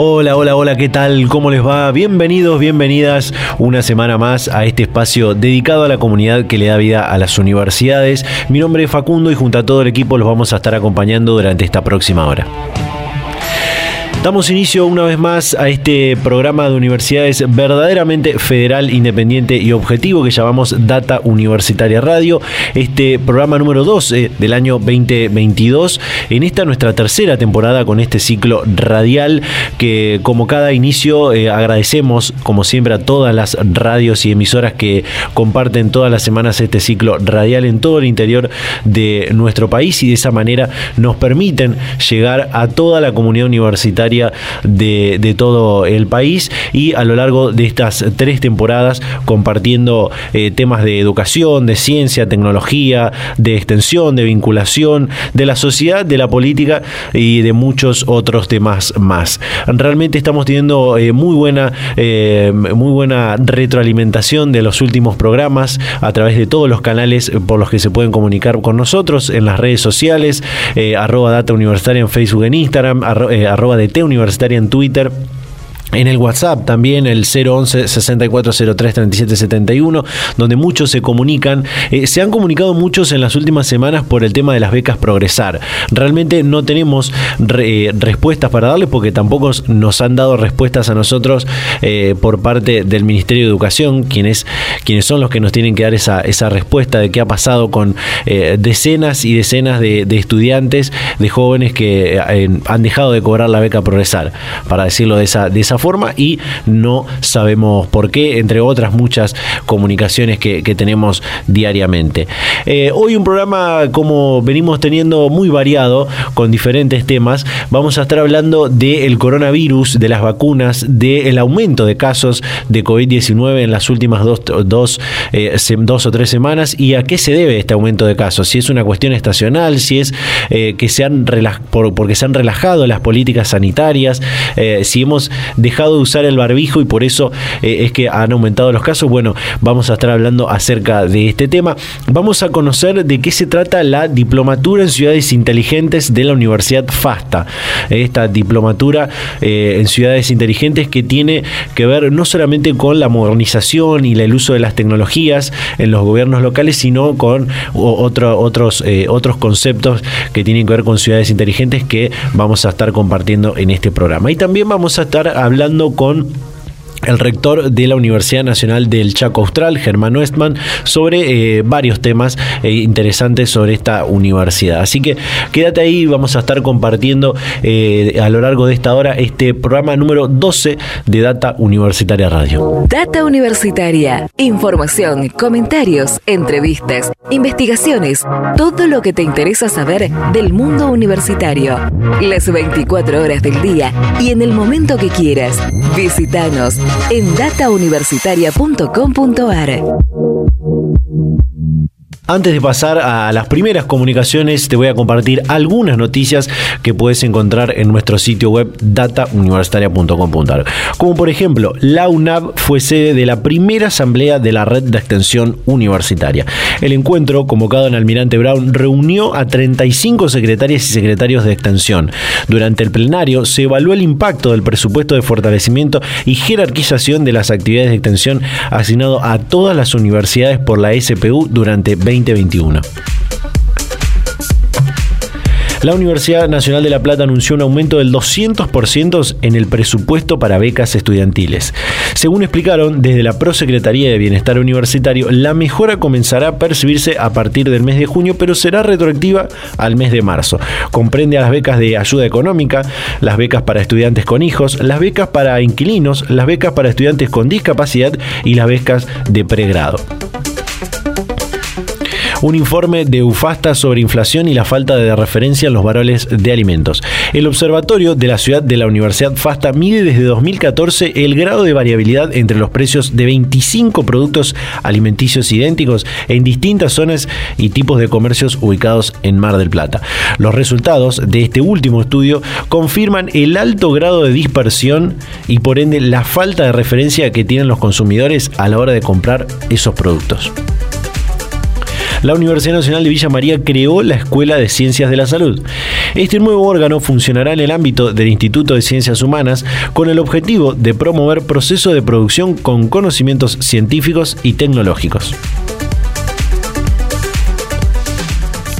Hola, hola, hola, ¿qué tal? ¿Cómo les va? Bienvenidos, bienvenidas una semana más a este espacio dedicado a la comunidad que le da vida a las universidades. Mi nombre es Facundo y junto a todo el equipo los vamos a estar acompañando durante esta próxima hora. Damos inicio una vez más a este programa de universidades verdaderamente federal, independiente y objetivo que llamamos Data Universitaria Radio. Este programa número 12 del año 2022. En esta nuestra tercera temporada con este ciclo radial que como cada inicio eh, agradecemos como siempre a todas las radios y emisoras que comparten todas las semanas este ciclo radial en todo el interior de nuestro país y de esa manera nos permiten llegar a toda la comunidad universitaria de, todo el país y a lo largo de estas tres temporadas compartiendo eh, temas de educación, de ciencia, tecnología, de extensión, de vinculación, de la sociedad, de la política y de muchos otros temas más. Realmente estamos teniendo eh, muy buena, eh, muy buena retroalimentación de los últimos programas a través de todos los canales por los que se pueden comunicar con nosotros en las redes sociales, arroba data universitaria en Facebook, en Instagram, arroba Universitaria en Twitter en el WhatsApp también, el 011 6403 3771, donde muchos se comunican. Eh, se han comunicado muchos en las últimas semanas por el tema de las becas Progresar. Realmente no tenemos eh, respuestas para darles porque tampoco nos han dado respuestas a nosotros eh, por parte del Ministerio de Educación, quienes, quienes son los que nos tienen que dar esa, esa respuesta de qué ha pasado con decenas y decenas de, de, estudiantes, de jóvenes que han dejado de cobrar la beca Progresar, para decirlo de esa, de esa forma y no sabemos por qué, entre otras muchas comunicaciones que, tenemos diariamente. Eh, hoy un programa como venimos teniendo muy variado con diferentes temas. Vamos a estar hablando del coronavirus, de las vacunas, del aumento de casos de COVID-19 en las últimas dos, dos, eh, dos, o tres semanas y a qué se debe este aumento de casos. Si es una cuestión estacional, si es eh, que se han por, porque se han relajado las políticas sanitarias, si hemos dejado de usar el barbijo y por eso eh, es que han aumentado los casos. Bueno, vamos a estar hablando acerca de este tema. Vamos a conocer de qué se trata la diplomatura en ciudades inteligentes de la Universidad FASTA. Esta diplomatura eh, en ciudades inteligentes que tiene que ver no solamente con la modernización y el uso de las tecnologías en los gobiernos locales, sino con otros, eh, otros conceptos que tienen que ver con ciudades inteligentes que vamos a estar compartiendo en este programa. Y también vamos a estar hablando hablando con el rector de la Universidad Nacional del Chaco Austral, Germán Westman, sobre eh, varios temas eh, interesantes sobre esta universidad. Así que quédate ahí, vamos a estar compartiendo eh, a lo largo de esta hora este programa número 12 de Data Universitaria Radio. Data Universitaria, información, comentarios, entrevistas, investigaciones, todo lo que te interesa saber del mundo universitario. Las 24 horas del día y en el momento que quieras. Visítanos en datauniversitaria.com.ar. Antes de pasar a las primeras comunicaciones, te voy a compartir algunas noticias que puedes encontrar en nuestro sitio web datauniversitaria.com.ar. Como por ejemplo, la UNAV fue sede de la primera asamblea de la red de extensión universitaria. El encuentro, convocado en Almirante Brown, reunió a 35 secretarias y secretarios de extensión. Durante el plenario se evaluó el impacto del presupuesto de fortalecimiento y jerarquización de las actividades de extensión asignado a todas las universidades por la SPU durante 20 2021. La Universidad Nacional de La Plata anunció un aumento del 200% en el presupuesto para becas estudiantiles. Según explicaron desde la Prosecretaría de Bienestar Universitario, la mejora comenzará a percibirse a partir del mes de junio, pero será retroactiva al mes de marzo. Comprende a las becas de ayuda económica, las becas para estudiantes con hijos, las becas para inquilinos, las becas para estudiantes con discapacidad y las becas de pregrado. Un informe de UFASTA sobre inflación y la falta de referencia en los varones de alimentos. El observatorio de la ciudad de la Universidad FASTA mide desde 2014 el grado de variabilidad entre los precios de 25 productos alimenticios idénticos en distintas zonas y tipos de comercios ubicados en Mar del Plata. Los resultados de este último estudio confirman el alto grado de dispersión y por ende la falta de referencia que tienen los consumidores a la hora de comprar esos productos la Universidad Nacional de Villa María creó la Escuela de Ciencias de la Salud. Este nuevo órgano funcionará en el ámbito del Instituto de Ciencias Humanas con el objetivo de promover procesos de producción con conocimientos científicos y tecnológicos.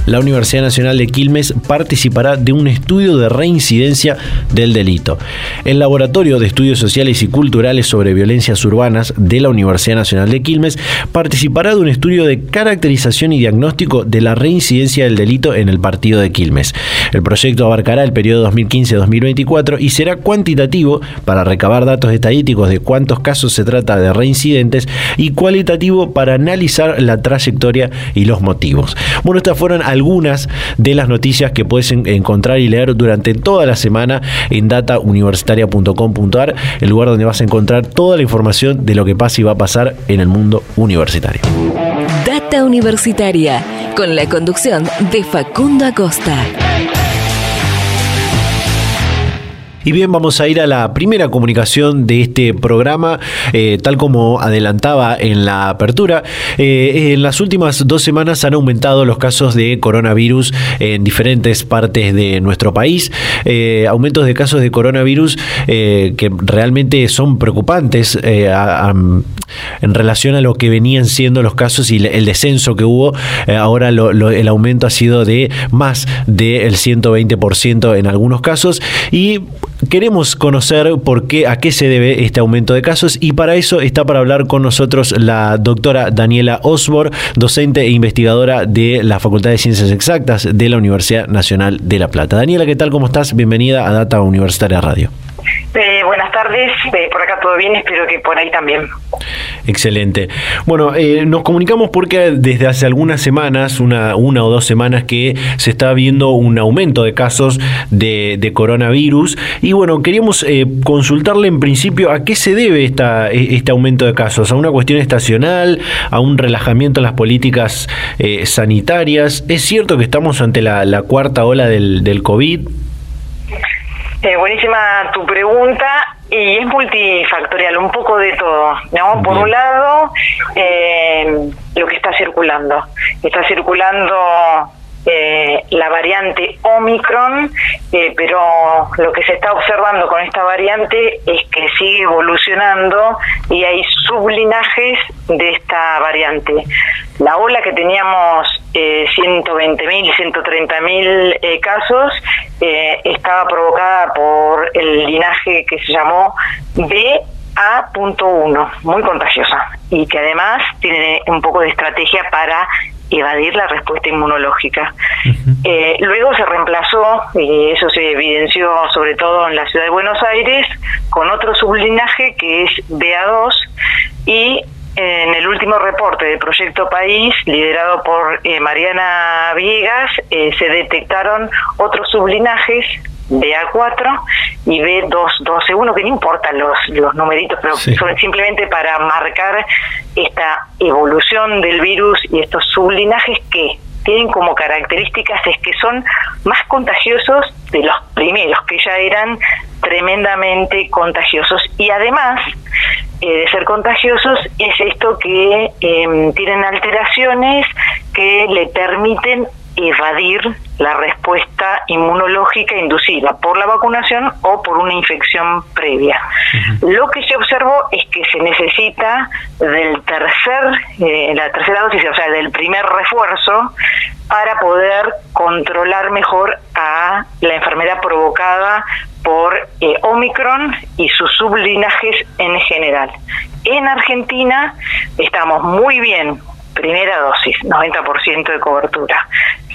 La Universidad Nacional de Quilmes participará de un estudio de reincidencia del delito. El Laboratorio de Estudios Sociales y Culturales sobre Violencias Urbanas de la Universidad Nacional de Quilmes participará de un estudio de caracterización y diagnóstico de la reincidencia del delito en el partido de Quilmes. El proyecto abarcará el periodo 2015-2024 y será cuantitativo para recabar datos estadísticos de cuántos casos se trata de reincidentes y cualitativo para analizar la trayectoria y los motivos. Bueno, estas fueron algunas de las noticias que puedes encontrar y leer durante toda la semana en datauniversitaria.com.ar, el lugar donde vas a encontrar toda la información de lo que pasa y va a pasar en el mundo universitario. Data Universitaria, con la conducción de Facundo Acosta. Y bien, vamos a ir a la primera comunicación de este programa, eh, tal como adelantaba en la apertura. Eh, en las últimas dos semanas han aumentado los casos de coronavirus en diferentes partes de nuestro país. Eh, aumentos de casos de coronavirus que realmente son preocupantes en relación a lo que venían siendo los casos y el descenso que hubo. ahora el aumento ha sido de más del 120% en algunos casos. Y Queremos conocer por qué, a qué se debe este aumento de casos y para eso está para hablar con nosotros la doctora Daniela Osbor, docente e investigadora de la Facultad de Ciencias Exactas de la Universidad Nacional de La Plata. Daniela, ¿qué tal? ¿Cómo estás? Bienvenida a Data Universitaria Radio. Eh, buenas tardes, eh, por acá todo bien, espero que por ahí también. Excelente. Bueno, eh, nos comunicamos porque desde hace algunas semanas, una, una o dos semanas, que se está viendo un aumento de casos de, coronavirus. Y bueno, queríamos consultarle en principio a qué se debe esta, e, este aumento de casos. ¿A una cuestión estacional? ¿A un relajamiento en las políticas sanitarias? ¿Es cierto que estamos ante la, la cuarta ola del, del COVID? Eh, buenísima tu pregunta y es multifactorial, un poco de todo. ¿no? Por un lado, eh, lo que está circulando. Está circulando eh, la variante Omicron, eh, pero lo que se está observando con esta variante es que sigue evolucionando y hay sublinajes de esta variante. La ola que teníamos eh, 120.000, 130.000 eh, casos eh, estaba provocada por el linaje que se llamó BA.1, muy contagiosa y que además tiene un poco de estrategia para evadir la respuesta inmunológica. Eh, luego se reemplazó, y eso se evidenció sobre todo en la ciudad de Buenos Aires, con otro sublinaje que es BA2 y en el último reporte del Proyecto País, liderado por eh, Mariana Villegas, eh, se detectaron otros sublinajes BA4 y B212.1, que no importan los, los numeritos, pero son simplemente para marcar esta evolución del virus y estos sublinajes que tienen como características es que son más contagiosos de los primeros, que ya eran tremendamente contagiosos. Y además eh, de ser contagiosos es esto que em, tienen alteraciones que le permiten evadir la respuesta inmunológica inducida por la vacunación o por una infección previa. Lo que se observó es que se necesita del tercer, eh, la tercera dosis, o sea, del primer refuerzo, para poder controlar mejor a la enfermedad provocada por eh, Omicron y sus sublinajes en general. En Argentina estamos muy bien primera dosis, 90% de cobertura.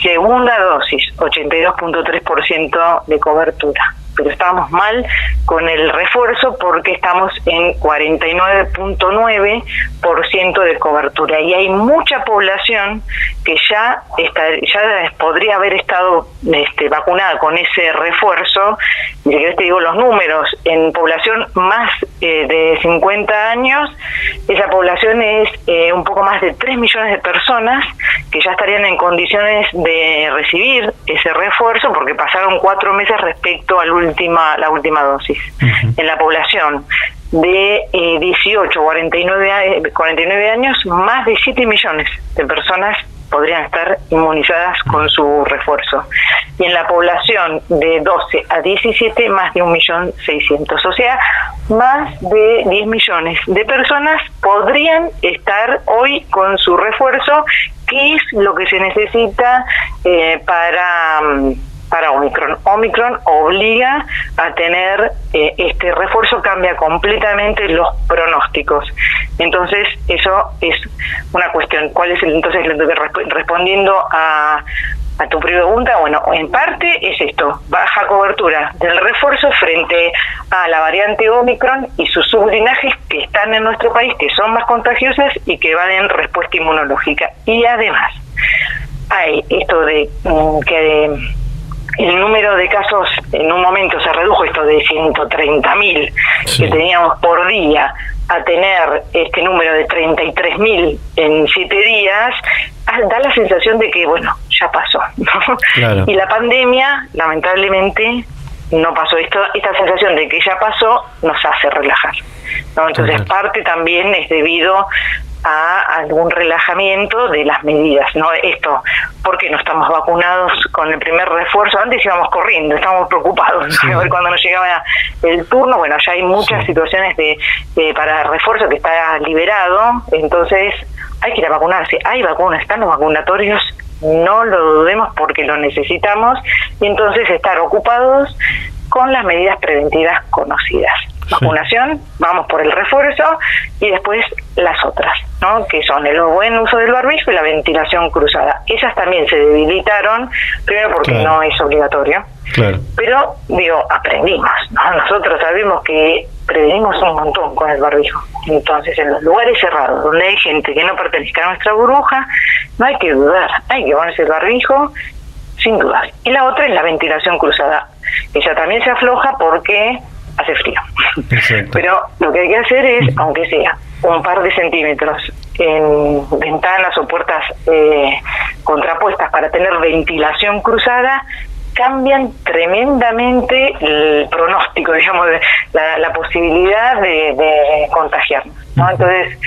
Segunda dosis, 82.3% de cobertura. Pero estamos mal con el refuerzo porque estamos en 49.9% de cobertura. Y hay mucha población que ya está, ya podría haber estado este, vacunada con ese refuerzo, y que te digo los números, en población más eh, de 50 años, esa población es eh, un poco más de 3 millones de personas que ya estarían en condiciones de recibir ese refuerzo porque pasaron cuatro meses respecto a la última, la última dosis. En la población de eh, 18 a 49, 49 años, más de 7 millones de personas podrían estar inmunizadas con su refuerzo. Y en la población de 12 a 17, más de 1.600.000. O sea, más de 10 millones de personas podrían estar hoy con su refuerzo, que es lo que se necesita eh, para mm, para Omicron. Omicron obliga a tener eh, este refuerzo, cambia completamente los pronósticos. Entonces, eso es una cuestión. ¿Cuál es el, entonces, respondiendo a, a tu pregunta, bueno, en parte es esto, baja cobertura del refuerzo frente a la variante Omicron y sus sublinajes que están en nuestro país, que son más contagiosas y que van en respuesta inmunológica. Y además, hay esto de mm, que el número de casos en un momento se redujo esto de 130.000 mil que teníamos por día a tener este número de 33.000 mil en siete días, ah, da la sensación de que, bueno, ya pasó. Y la pandemia, lamentablemente, no pasó. Esto, esta sensación de que ya pasó nos hace relajar. ¿no? Entonces, parte también es debido a algún relajamiento de las medidas, ¿no? Esto, porque no estamos vacunados con el primer refuerzo, antes íbamos corriendo, estábamos preocupados, cuando nos llegaba el turno, bueno, ya hay muchas situaciones de, para refuerzo que está liberado, entonces hay que ir a vacunarse, hay vacunas, están los vacunatorios, no lo dudemos porque lo necesitamos, y entonces estar ocupados con las medidas preventivas conocidas vacunación, vamos por el refuerzo y después las otras, ¿no? que son el buen uso del barbijo y la ventilación cruzada. Esas también se debilitaron, primero porque no es obligatorio, pero digo, aprendimos, ¿no? nosotros sabemos que prevenimos un montón con el barbijo. Entonces, en los lugares cerrados, donde hay gente que no pertenezca a nuestra burbuja, no hay que dudar, hay que ponerse el barbijo sin duda. Y la otra es la ventilación cruzada. Ella también se afloja porque hace frío. Pero lo que hay que hacer es, aunque sea un par de centímetros en ventanas o puertas eh, contrapuestas para tener ventilación cruzada, cambian tremendamente el pronóstico, digamos, de la, posibilidad de, de contagiarnos. ¿no? Entonces,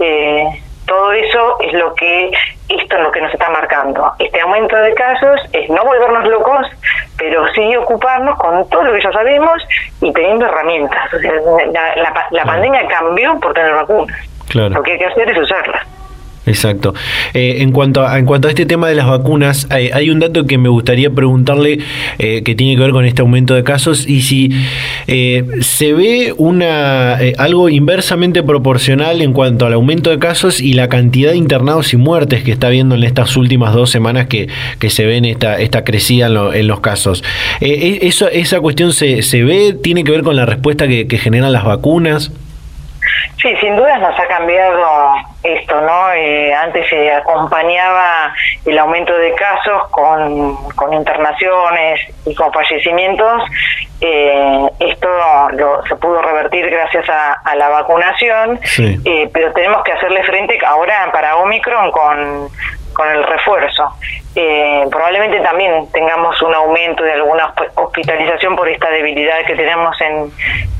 eh, todo eso es lo que esto es lo que nos está marcando. Este aumento de casos es no volvernos locos, pero sí ocuparnos con todo lo que ya sabemos y teniendo herramientas. O sea, la, la, pandemia cambió por tener vacunas. Lo que hay que hacer es usarlas. Exacto. Eh, en, cuanto a, en cuanto a este tema de las vacunas, hay, un dato que me gustaría preguntarle eh, que tiene que ver con este aumento de casos y si eh, se ve una algo inversamente proporcional en cuanto al aumento de casos y la cantidad de internados y muertes que está viendo en estas últimas dos semanas que, que se ven esta, esta crecida en, los casos. E, eso, ¿Esa cuestión se, se ve? ¿Tiene que ver con la respuesta que, que generan las vacunas? Sí, sin duda nos ha cambiado esto, ¿no? Eh, antes se acompañaba el aumento de casos con, internaciones y con fallecimientos. Eh, esto lo, se pudo revertir gracias a, la vacunación, eh, pero tenemos que hacerle frente ahora para Omicron con, con el refuerzo. Eh, probablemente también tengamos un aumento de alguna hospitalización por esta debilidad que tenemos en,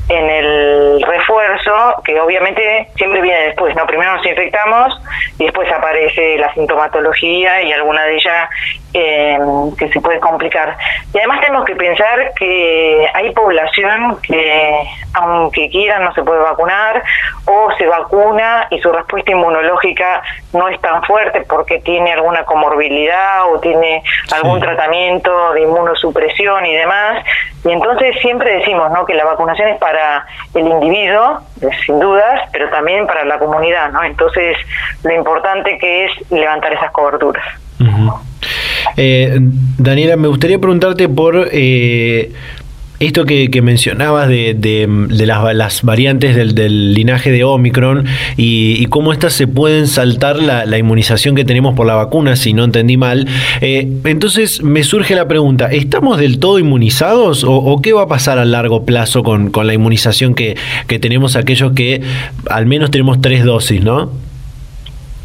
en el refuerzo, que obviamente siempre viene después, ¿no? Primero nos infectamos y después aparece la sintomatología y alguna de ellas eh, que se puede complicar. Y además tenemos que pensar que hay población que, aunque quieran, no se puede vacunar o se vacuna y su respuesta inmunológica no es tan fuerte porque tiene alguna comorbilidad o tiene algún tratamiento de inmunosupresión y demás. Y entonces siempre decimos ¿no? que la vacunación es para el individuo, sin dudas, pero también para la comunidad. ¿no? Entonces, lo importante que es levantar esas coberturas. Eh, Daniela, me gustaría preguntarte por... Eh, Esto que, mencionabas de, de, las, variantes del, linaje de Omicron y, cómo éstas se pueden saltar la, inmunización que tenemos por la vacuna, si no entendí mal. Eh, entonces me surge la pregunta, ¿estamos del todo inmunizados o, qué va a pasar a largo plazo con, la inmunización que, que tenemos aquellos que al menos tenemos tres dosis, ¿no?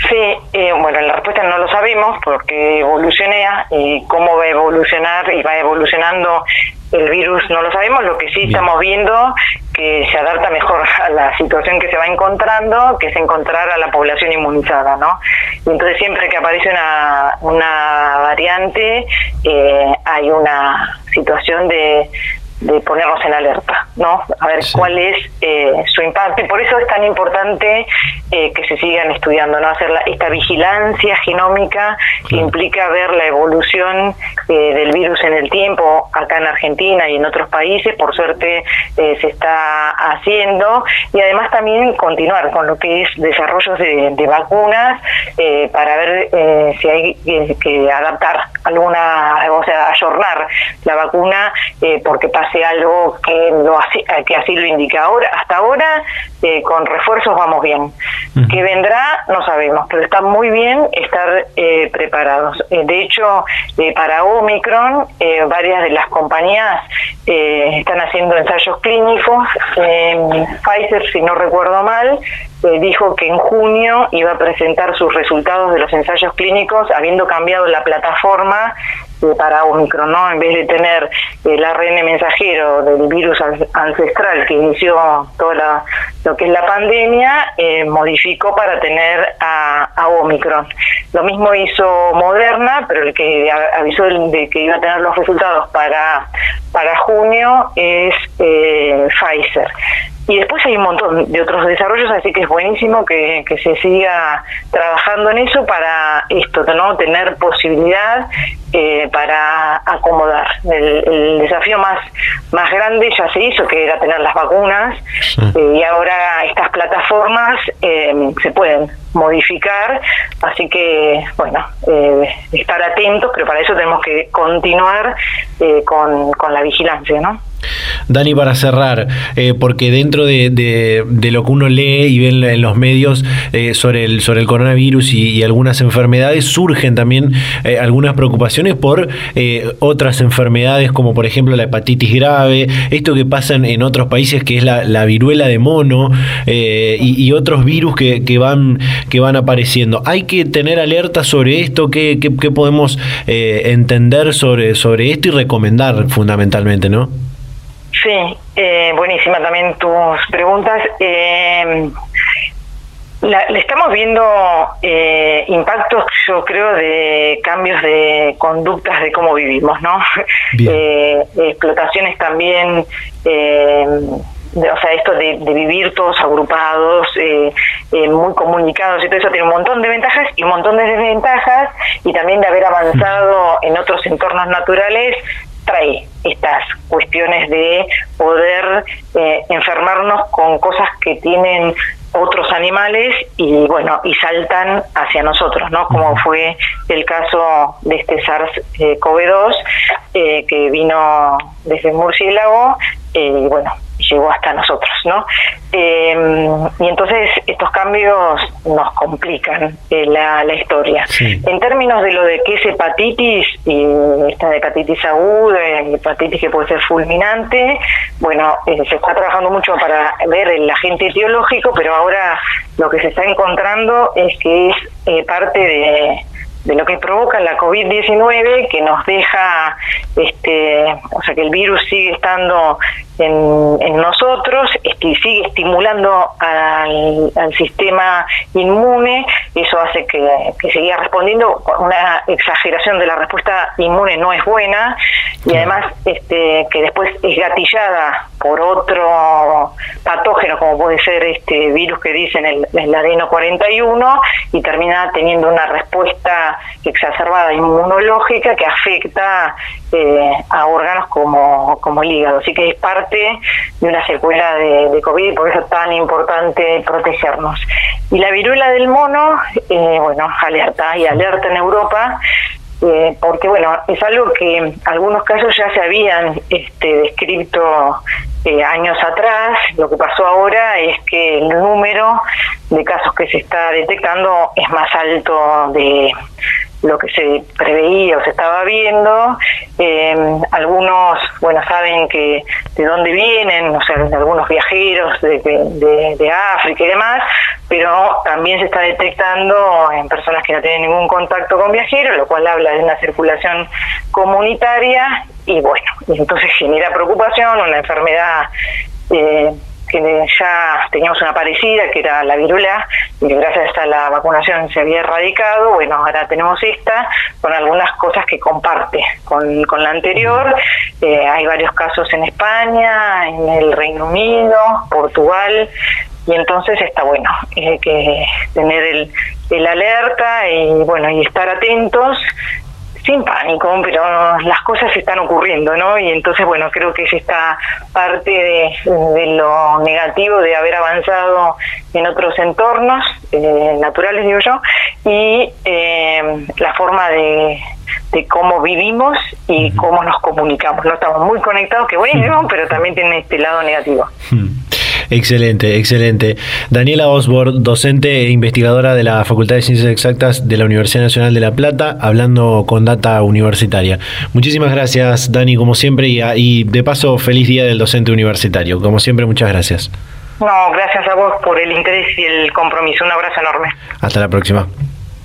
Sí, eh, bueno, la respuesta no lo sabemos porque evoluciona y cómo va a evolucionar y va evolucionando el virus no lo sabemos, lo que sí estamos viendo que se adapta mejor a la situación que se va encontrando, que es encontrar a la población inmunizada, ¿no? Y entonces siempre que aparece una, una variante eh, hay una situación de, de ponernos en alerta, ¿no? A ver cuál es eh, su impacto. Y por eso es tan importante eh, que se sigan estudiando, ¿no? Hacer esta vigilancia genómica que implica ver la evolución eh, del virus en el tiempo acá en Argentina y en otros países, por suerte se está haciendo. Y además también continuar con lo que es desarrollos de, de vacunas para ver si hay que adaptar alguna, o sea, ayornar la vacuna porque pasa algo que, lo así, que así lo indica. Ahora, hasta ahora, eh, con refuerzos vamos bien. ¿Qué vendrá? No sabemos, pero está muy bien estar eh, preparados. Eh, de hecho, para Omicron, varias de las compañías están haciendo ensayos clínicos. Pfizer, si no recuerdo mal, dijo que en junio iba a presentar sus resultados de los ensayos clínicos, habiendo cambiado la plataforma para Omicron, ¿no? En vez de tener el ARN mensajero del virus ancestral que inició toda lo que es la pandemia, eh, modificó para tener a, Omicron. Lo mismo hizo Moderna, pero el que avisó de que iba a tener los resultados para, para junio es eh, Pfizer. Y después hay un montón de otros desarrollos, así que es buenísimo que, se siga trabajando en eso para esto, ¿no? Tener posibilidad eh, para acomodar. El, desafío más, más grande ya se hizo, que era tener las vacunas, eh, y ahora estas plataformas eh, se pueden modificar, así que, bueno, estar atentos, pero para eso tenemos que continuar con, con la vigilancia, ¿no? Dani, para cerrar, eh, porque dentro de, de, lo que uno lee y ve en, los medios eh, sobre, el, sobre el coronavirus y, algunas enfermedades, surgen también eh, algunas preocupaciones por otras enfermedades, como por ejemplo la hepatitis grave, esto que pasa en, otros países, que es la, viruela de mono y, otros virus que, que, van, que van apareciendo. Hay que tener alerta sobre esto, qué, qué podemos entender sobre, sobre esto y recomendar fundamentalmente, ¿no? Sí, eh, buenísima también tus preguntas. Eh, le estamos viendo eh, impactos, yo creo, de cambios de conductas de cómo vivimos, ¿no? Eh, explotaciones también, eh, o sea, esto de, de, vivir todos agrupados, muy comunicados y todo eso tiene un montón de ventajas y un montón de desventajas, y también de haber avanzado en otros entornos naturales trae estas cuestiones de poder eh, enfermarnos con cosas que tienen otros animales y bueno y saltan hacia nosotros no como fue el caso de este SARS-CoV-2 eh, que vino desde el murciélago eh, y bueno llegó hasta nosotros, ¿no? Em, y entonces estos cambios nos complican eh, la, la, historia. En términos de lo de qué es hepatitis, y esta hepatitis aguda, hepatitis que puede ser fulminante, bueno, eh, se está trabajando mucho para ver el agente etiológico, pero ahora lo que se está encontrando es que es eh, parte de de lo que provoca la COVID-19 que nos deja este o sea que el virus sigue estando en, nosotros, y sigue estimulando al, sistema inmune, eso hace que, que siga respondiendo, una exageración de la respuesta inmune no es buena, y además este, que después es gatillada por otro patógeno como puede ser este virus que dicen el, el adeno 41 y termina teniendo una respuesta exacerbada inmunológica que afecta eh, a órganos como, como el hígado. Así que es parte de una secuela de, COVID y por eso es tan importante protegernos. Y la viruela del mono, eh, bueno, alerta y alerta en Europa eh, porque bueno, es algo que algunos casos ya se habían este, descrito eh, años atrás. Lo que pasó ahora es que el número de casos que se está detectando es más alto de lo que se preveía o se estaba viendo. Eh, algunos, bueno, saben que de dónde vienen, o sea, algunos viajeros de, de, África y demás, pero también se está detectando en personas que no tienen ningún contacto con viajeros, lo cual habla de una circulación comunitaria y bueno, entonces genera preocupación, una enfermedad eh, que ya teníamos una parecida, que era la virula, y gracias a la vacunación se había erradicado. Bueno, ahora tenemos esta, con algunas cosas que comparte con, con la anterior. Eh, hay varios casos en España, en el Reino Unido, Portugal, y entonces está bueno eh, que tener el, el alerta y bueno y estar atentos sin pánico, pero las cosas están ocurriendo, ¿no? Y entonces, bueno, creo que es esta parte de, lo negativo de haber avanzado en otros entornos eh, naturales, digo yo, y eh, la forma de, cómo vivimos y cómo nos comunicamos. No estamos muy conectados, que bueno, pero también tiene este lado negativo. Excelente, excelente. Daniela Osborne, docente e investigadora de la Facultad de Ciencias Exactas de la Universidad Nacional de La Plata, hablando con Data Universitaria. Muchísimas gracias, Dani, como siempre, y, y de paso, feliz día del docente universitario. Como siempre, muchas gracias. No, gracias a vos por el interés y el compromiso. Un abrazo enorme. Hasta la próxima.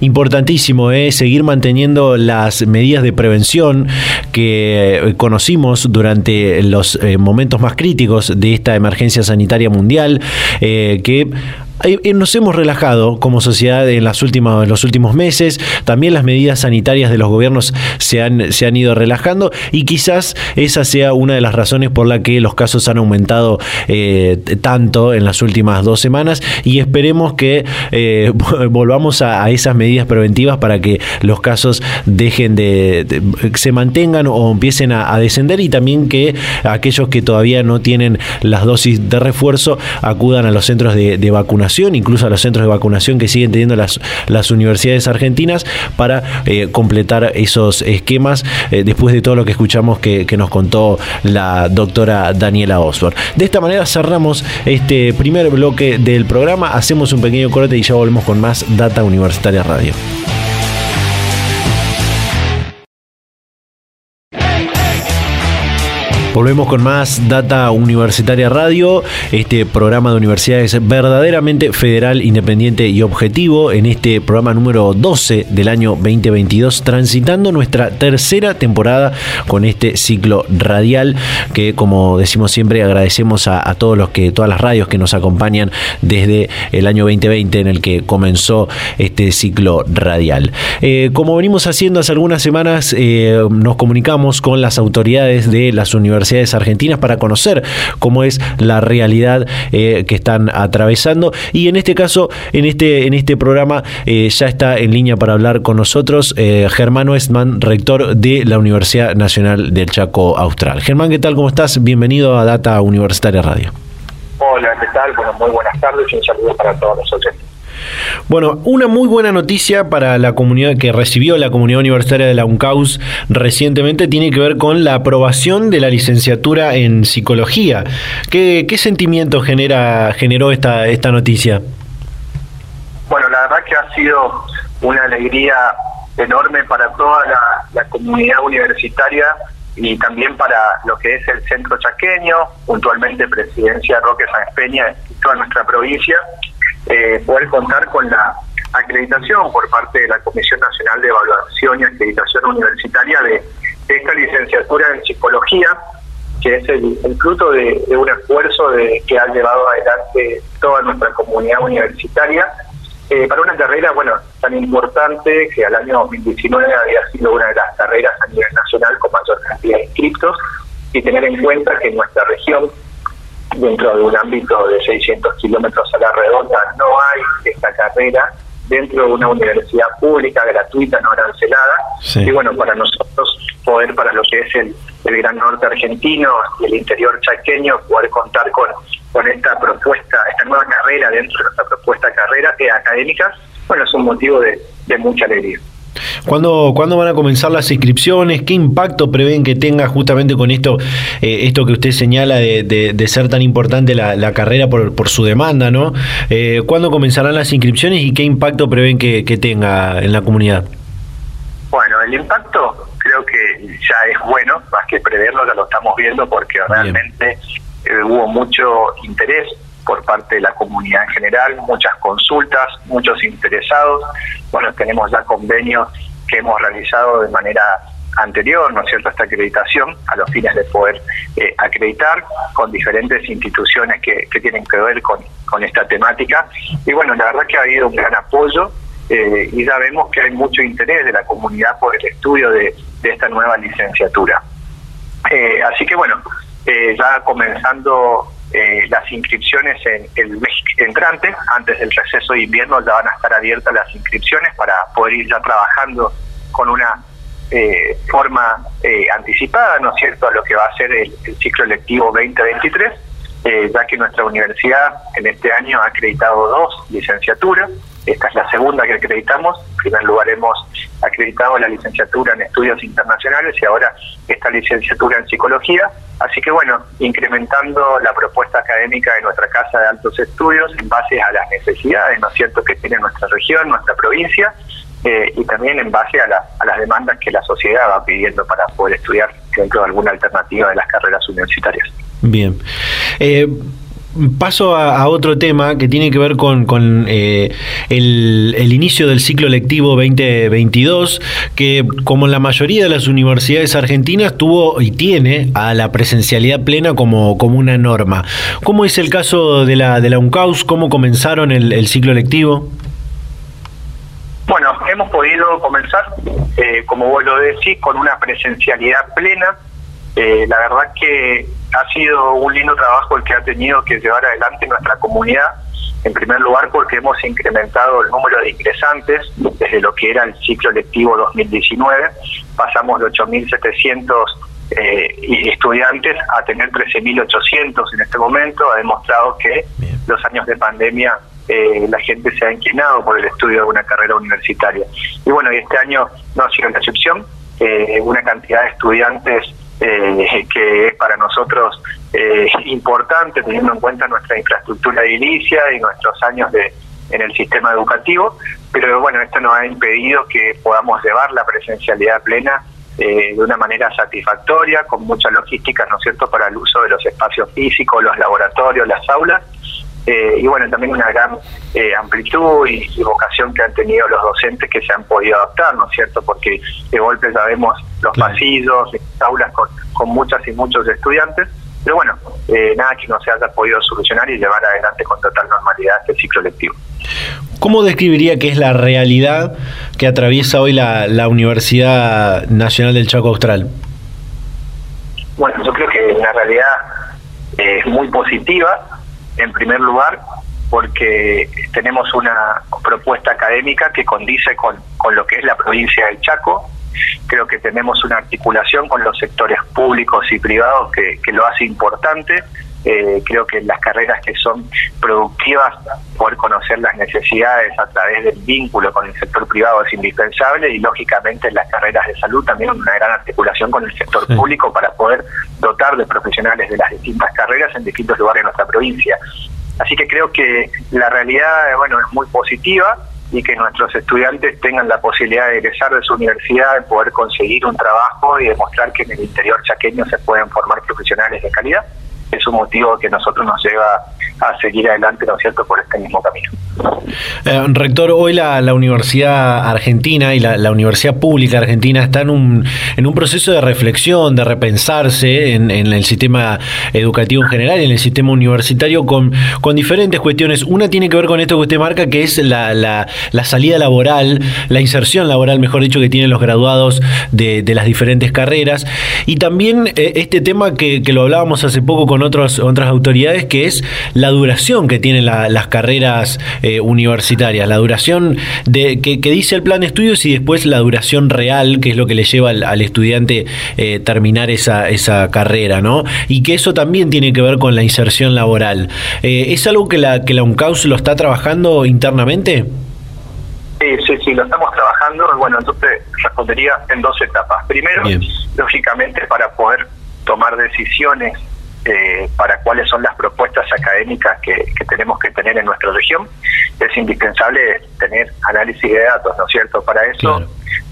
Importantísimo es seguir manteniendo las medidas de prevención que eh, conocimos durante los eh, momentos más críticos de esta emergencia sanitaria mundial, eh, que nos hemos relajado como sociedad en, las últimas, los últimos meses. También las medidas sanitarias de los gobiernos se han, se han ido relajando y quizás esa sea una de las razones por la que los casos han aumentado eh, tanto en las últimas dos semanas y esperemos que eh, volvamos a, esas medidas preventivas para que los casos dejen de, se mantengan o empiecen a, descender y también que aquellos que todavía no tienen las dosis de refuerzo acudan a los centros de vacunación incluso a los centros de vacunación que siguen teniendo las, universidades argentinas para eh, completar esos esquemas eh, después de todo lo que escuchamos que, que, nos contó la doctora Daniela Osborne. De esta manera cerramos este primer bloque del programa, hacemos un pequeño corte y ya volvemos con más Data Universitaria Radio. Volvemos con más Data Universitaria Radio, este programa de universidades verdaderamente federal, independiente y objetivo, en este programa número 12 del año 2022, transitando nuestra tercera temporada con este ciclo radial que, como decimos siempre, agradecemos a, todos los que, todas las radios que nos acompañan desde el año 2020 en el que comenzó este ciclo radial. Eh, como venimos haciendo hace algunas semanas, eh, nos comunicamos con las autoridades de las universidades universidades argentinas para conocer cómo es la realidad eh, que están atravesando. Y en este caso, en este, en este programa, eh, ya está en línea para hablar con nosotros eh, Germán Westman, rector de la Universidad Nacional del Chaco Austral. Germán, ¿qué tal? ¿Cómo estás? Bienvenido a Data Universitaria Radio. Hola, ¿qué tal? Bueno, muy buenas tardes y un saludo para todos los oyentes. Bueno, una muy buena noticia para la comunidad que recibió la comunidad universitaria de la UNCAUS recientemente tiene que ver con la aprobación de la licenciatura en psicología. ¿Qué, sentimiento genera, generó esta, esta noticia? Bueno, la verdad que ha sido una alegría enorme para toda la, comunidad universitaria y también para lo que es el centro chaqueño, puntualmente Presidencia Roque San Peña toda nuestra provincia, eh, poder contar con la acreditación por parte de la Comisión Nacional de Evaluación y Acreditación Universitaria de esta licenciatura en psicología, que es el, fruto de, un esfuerzo de, que ha llevado adelante toda nuestra comunidad universitaria eh, para una carrera, bueno, tan importante que al año 2019 había sido una de las carreras a nivel nacional con mayor cantidad de inscriptos y tener en cuenta que nuestra región dentro de un ámbito de 600 kilómetros a la redonda, no hay esta carrera dentro de una universidad pública, gratuita, no arancelada. Y bueno, para nosotros poder, para lo que es el, el Gran Norte argentino y el interior chaqueño, poder contar con, con esta propuesta, esta nueva carrera dentro de nuestra propuesta carrera eh, académica, bueno, es un motivo de, de mucha alegría. ¿Cuándo, ¿Cuándo, van a comenzar las inscripciones? ¿Qué impacto prevén que tenga justamente con esto eh, esto que usted señala de, de, ser tan importante la, la carrera por, por, su demanda? ¿no? Eh, ¿Cuándo comenzarán las inscripciones y qué impacto prevén que, que, tenga en la comunidad? Bueno, el impacto creo que ya es bueno, más que preverlo, ya lo estamos viendo porque realmente eh, hubo mucho interés por parte de la comunidad en general, muchas consultas, muchos interesados. Bueno, tenemos ya convenios que hemos realizado de manera anterior, ¿no es cierto?, esta acreditación a los fines de poder eh, acreditar con diferentes instituciones que, que tienen que ver con, con, esta temática. Y bueno, la verdad que ha habido un gran apoyo eh, y ya vemos que hay mucho interés de la comunidad por el estudio de, esta nueva licenciatura. Eh, así que bueno, ya comenzando eh, las inscripciones en el mes entrante, antes del receso de invierno ya van a estar abiertas las inscripciones para poder ir ya trabajando con una eh, forma eh, anticipada, ¿no es cierto?, a lo que va a ser el, el ciclo lectivo 2023, eh, ya que nuestra universidad en este año ha acreditado dos licenciaturas, esta es la segunda que acreditamos, en primer lugar hemos acreditado la licenciatura en estudios internacionales y ahora esta licenciatura en psicología, así que bueno, incrementando la propuesta académica de nuestra Casa de Altos Estudios en base a las necesidades, ¿no es cierto?, que tiene nuestra región, nuestra provincia, eh, y también en base a, la, a, las demandas que la sociedad va pidiendo para poder estudiar dentro de alguna alternativa de las carreras universitarias. Bien. Eh, paso a, otro tema que tiene que ver con, con eh, el, el, inicio del ciclo lectivo 2022, que como la mayoría de las universidades argentinas tuvo y tiene a la presencialidad plena como, como una norma. ¿Cómo es el caso de la, de la UNCAUS? ¿Cómo comenzaron el, el ciclo lectivo? Bueno, hemos podido comenzar, eh, como vos lo decís, con una presencialidad plena. Eh, la verdad que ha sido un lindo trabajo el que ha tenido que llevar adelante nuestra comunidad. En primer lugar, porque hemos incrementado el número de ingresantes desde lo que era el ciclo lectivo 2019. Pasamos de 8.700 eh, estudiantes a tener 13.800 en este momento. Ha demostrado que Bien. los años de pandemia eh, la gente se ha inclinado por el estudio de una carrera universitaria. Y bueno, y este año no ha sido la excepción. Eh, una cantidad de estudiantes eh, que es para nosotros eh, importante teniendo en cuenta nuestra infraestructura edilicia y nuestros años de en el sistema educativo, pero bueno, esto nos ha impedido que podamos llevar la presencialidad plena eh, de una manera satisfactoria, con mucha logística, ¿no es cierto?, para el uso de los espacios físicos, los laboratorios, las aulas, eh, y bueno, también una gran eh, amplitud y, y, vocación que han tenido los docentes que se han podido adaptar, ¿no es cierto? Porque de golpe ya vemos los claro. pasillos, las aulas con, con muchas y muchos estudiantes, pero bueno, eh, nada que no se haya podido solucionar y llevar adelante con total normalidad este ciclo lectivo. ¿Cómo describiría que es la realidad que atraviesa hoy la, la Universidad Nacional del Chaco Austral? Bueno, yo creo que la realidad es muy positiva, en primer lugar, porque tenemos una propuesta académica que condice con, con lo que es la provincia del Chaco. Creo que tenemos una articulación con los sectores públicos y privados que, que lo hace importante. Eh, creo que las carreras que son productivas, poder conocer las necesidades a través del vínculo con el sector privado es indispensable y lógicamente las carreras de salud también una gran articulación con el sector sí. público para poder dotar de profesionales de las distintas carreras en distintos lugares de nuestra provincia. Así que creo que la realidad bueno es muy positiva y que nuestros estudiantes tengan la posibilidad de egresar de su universidad, de poder conseguir un trabajo y demostrar que en el interior chaqueño se pueden formar profesionales de calidad es un motivo que nosotros nos lleva a seguir adelante, ¿no es cierto?, por este mismo camino. Eh, rector, hoy la, Universidad Argentina y la, Universidad Pública Argentina están en un, en un proceso de reflexión, de repensarse en, el sistema educativo en general y en el sistema universitario con, con diferentes cuestiones. Una tiene que ver con esto que usted marca, que es la, la, salida laboral, la inserción laboral, mejor dicho, que tienen los graduados de, las diferentes carreras. Y también eh, este tema que, lo hablábamos hace poco con otros, otras autoridades, que es la duración que tienen las carreras eh, universitarias, la duración de que, dice el plan de estudios y después la duración real, que es lo que le lleva al, estudiante eh, terminar esa, esa carrera, ¿no? Y que eso también tiene que ver con la inserción laboral. Eh, ¿Es algo que la, que la UNCAUS lo está trabajando internamente? Sí, sí, sí, lo estamos trabajando. Bueno, entonces respondería en dos etapas. Primero, lógicamente, para poder tomar decisiones eh, para cuáles son las propuestas académicas que, tenemos que tener en nuestra región, es indispensable tener análisis de datos, ¿no es cierto? Para eso,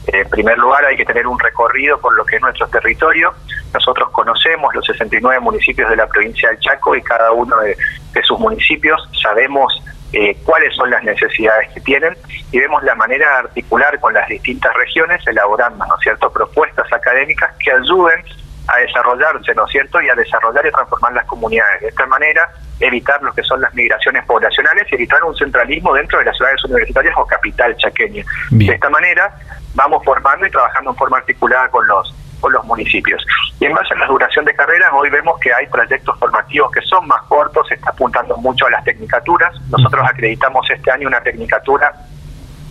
eh, en primer lugar, hay que tener un recorrido por lo que es nuestro territorio. Nosotros conocemos los 69 municipios de la provincia del Chaco y cada uno de, sus municipios sabemos eh, cuáles son las necesidades que tienen y vemos la manera de articular con las distintas regiones, elaborando, ¿no es cierto?, propuestas académicas que ayuden a desarrollarse, ¿no es cierto?, y a desarrollar y transformar las comunidades. De esta manera, evitar lo que son las migraciones poblacionales y evitar un centralismo dentro de las ciudades universitarias o capital chaqueña. De esta manera, vamos formando y trabajando en forma articulada con los con los municipios. Y en base a la duración de carreras, hoy vemos que hay proyectos formativos que son más cortos, se está apuntando mucho a las tecnicaturas. Nosotros acreditamos este año una tecnicatura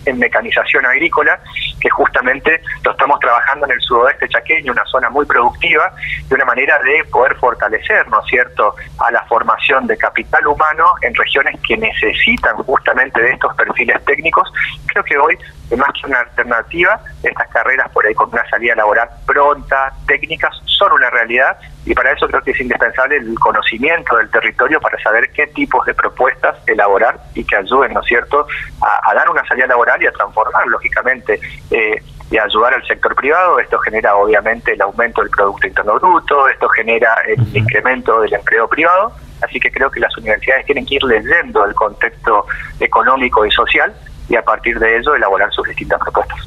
en mecanización agrícola, que justamente lo estamos trabajando en el sudoeste chaqueño, una zona muy productiva, de una manera de poder fortalecer, ¿no es cierto?, a la formación de capital humano en regiones que necesitan justamente de estos perfiles técnicos. Creo que hoy, más que una alternativa, estas carreras por ahí con una salida laboral pronta, técnicas, son una realidad y para eso creo que es indispensable el conocimiento del territorio para saber qué tipos de propuestas elaborar y que ayuden, ¿no es cierto?, a, dar una salida laboral y a transformar, lógicamente, eh, y ayudar al sector privado. Esto genera, obviamente, el aumento del Producto Interno Bruto, esto genera el incremento del empleo privado. Así que creo que las universidades tienen que ir leyendo el contexto económico y social y a partir de ello elaborar sus distintas propuestas.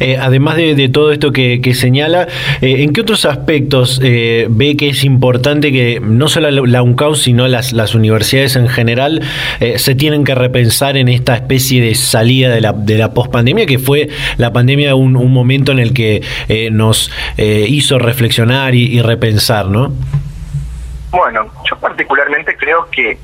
Eh, además de, todo esto que, señala, eh, ¿en qué otros aspectos eh, ve que es importante que no solo la UNCAU, sino las, las universidades en general se tienen que repensar en esta especie de salida de la, de la pospandemia, que fue la pandemia un, un momento en el que nos hizo reflexionar y, y repensar, ¿no? Bueno, yo particularmente creo que,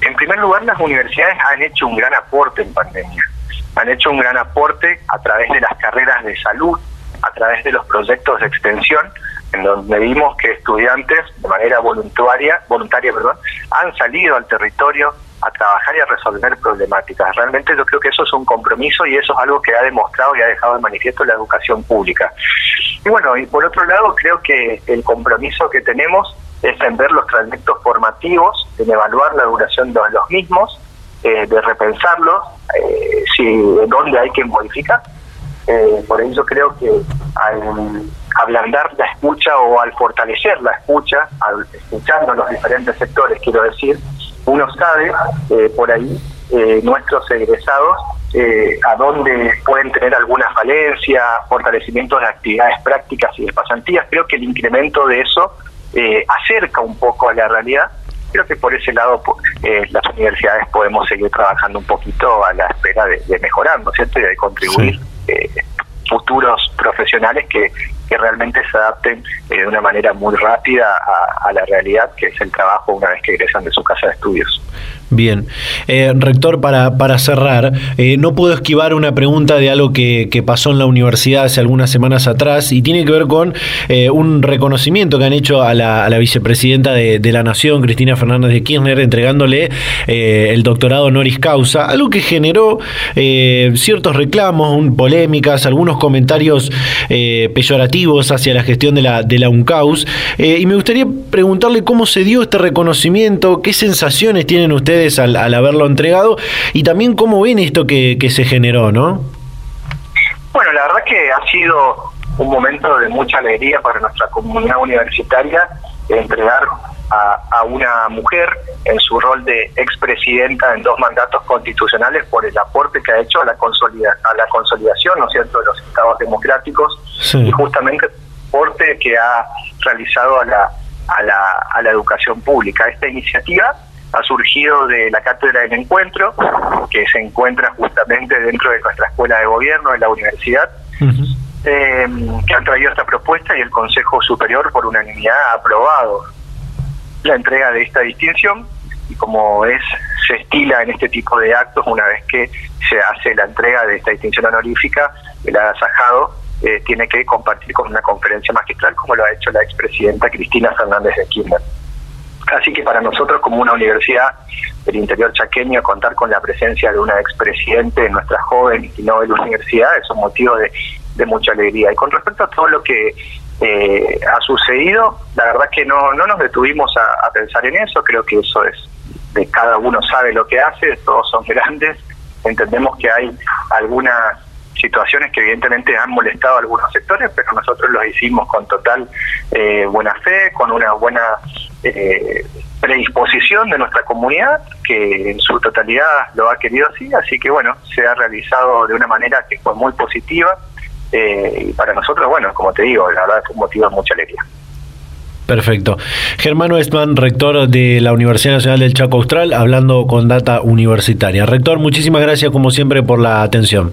en primer lugar, las universidades han hecho un gran aporte en pandemia han hecho un gran aporte a través de las carreras de salud, a través de los proyectos de extensión, en donde vimos que estudiantes de manera voluntaria, voluntaria perdón, han salido al territorio a trabajar y a resolver problemáticas. Realmente yo creo que eso es un compromiso y eso es algo que ha demostrado y ha dejado de manifiesto la educación pública. Y bueno, y por otro lado creo que el compromiso que tenemos es en ver los trayectos formativos, en evaluar la duración de los mismos, eh, de repensarlos, eh, si dónde hay que modificar. Eh, por eso creo que al ablandar la escucha o al fortalecer la escucha, al escuchando los diferentes sectores, quiero decir, uno sabe eh, por ahí nuestros egresados a dónde pueden tener alguna falencia, fortalecimiento de actividades prácticas y de pasantías. Creo que el incremento de eso acerca un poco a la realidad creo que por ese lado eh, las universidades podemos seguir trabajando un poquito a la espera de, mejorar, ¿no es cierto? Y de contribuir eh, futuros profesionales que, que realmente se adapten eh, de una manera muy rápida a, la realidad que es el trabajo una vez que egresan de su casa de estudios. Bien. Eh, rector, para, para cerrar, eh, no puedo esquivar una pregunta de algo que, pasó en la universidad hace algunas semanas atrás y tiene que ver con un reconocimiento que han hecho a la, vicepresidenta de, la Nación, Cristina Fernández de Kirchner, entregándole el doctorado honoris causa, algo que generó ciertos reclamos, polémicas, algunos comentarios peyorativos hacia la gestión de la, de la UNCAUS. y me gustaría preguntarle cómo se dio este reconocimiento, qué sensaciones tienen ustedes al, haberlo entregado y también cómo ven esto que, se generó, ¿no? Bueno, la verdad que ha sido un momento de mucha alegría para nuestra comunidad universitaria entregar a, una mujer en su rol de expresidenta en dos mandatos constitucionales por el aporte que ha hecho a la, consolida, a la consolidación, ¿no es cierto?, de los estados democráticos y justamente el aporte que ha realizado a la, a la, a la educación pública. Esta iniciativa ha surgido de la Cátedra del Encuentro, que se encuentra justamente dentro de nuestra escuela de gobierno, de la universidad, eh, que han traído esta propuesta y el Consejo Superior por unanimidad ha aprobado la entrega de esta distinción y como es se estila en este tipo de actos una vez que se hace la entrega de esta distinción honorífica el agasajado eh, tiene que compartir con una conferencia magistral como lo ha hecho la expresidenta Cristina Fernández de Kirchner. Así que para nosotros como una universidad del interior chaqueño contar con la presencia de una expresidente en nuestra joven y la universidad es un motivo de, de mucha alegría. Y con respecto a todo lo que eh, ha sucedido, la verdad que no, no nos detuvimos a, pensar en eso, creo que eso es de cada uno sabe lo que hace, todos son grandes, entendemos que hay algunas situaciones que evidentemente han molestado a algunos sectores, pero nosotros lo hicimos con total eh, buena fe, con una buena eh, predisposición de nuestra comunidad, que en su totalidad lo ha querido así, así que bueno, se ha realizado de una manera que fue muy positiva eh, y para nosotros, bueno, como te digo, la verdad es un motivo de mucha alegría. Perfecto. Germano Estman, rector de la Universidad Nacional del Chaco Austral, hablando con Data Universitaria. Rector, muchísimas gracias como siempre por la atención.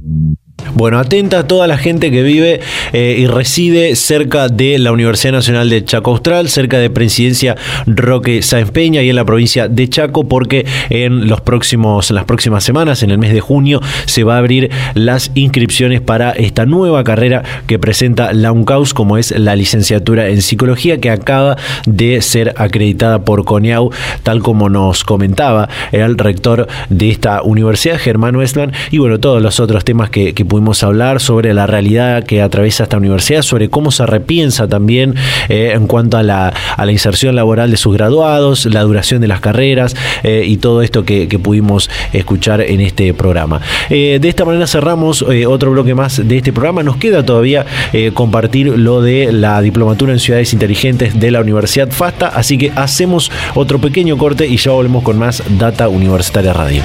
Bueno, atenta a toda la gente que vive eh, y reside cerca de la Universidad Nacional de Chaco Austral, cerca de Presidencia Roque Sáenz Peña y en la provincia de Chaco, porque en los próximos, las próximas semanas, en el mes de junio, se va a abrir las inscripciones para esta nueva carrera que presenta la UNCAUS, como es la licenciatura en psicología, que acaba de ser acreditada por CONIAU, tal como nos comentaba el rector de esta universidad, Germán Westman, y bueno, todos los otros temas que pudimos hablar sobre la realidad que atraviesa esta universidad, sobre cómo se repiensa también eh, en cuanto a la, a la, inserción laboral de sus graduados, la duración de las carreras eh, y todo esto que, pudimos escuchar en este programa. Eh, de esta manera cerramos otro bloque más de este programa. Nos queda todavía compartir lo de la diplomatura en ciudades inteligentes de la Universidad FASTA, así que hacemos otro pequeño corte y ya volvemos con más Data Universitaria Radio.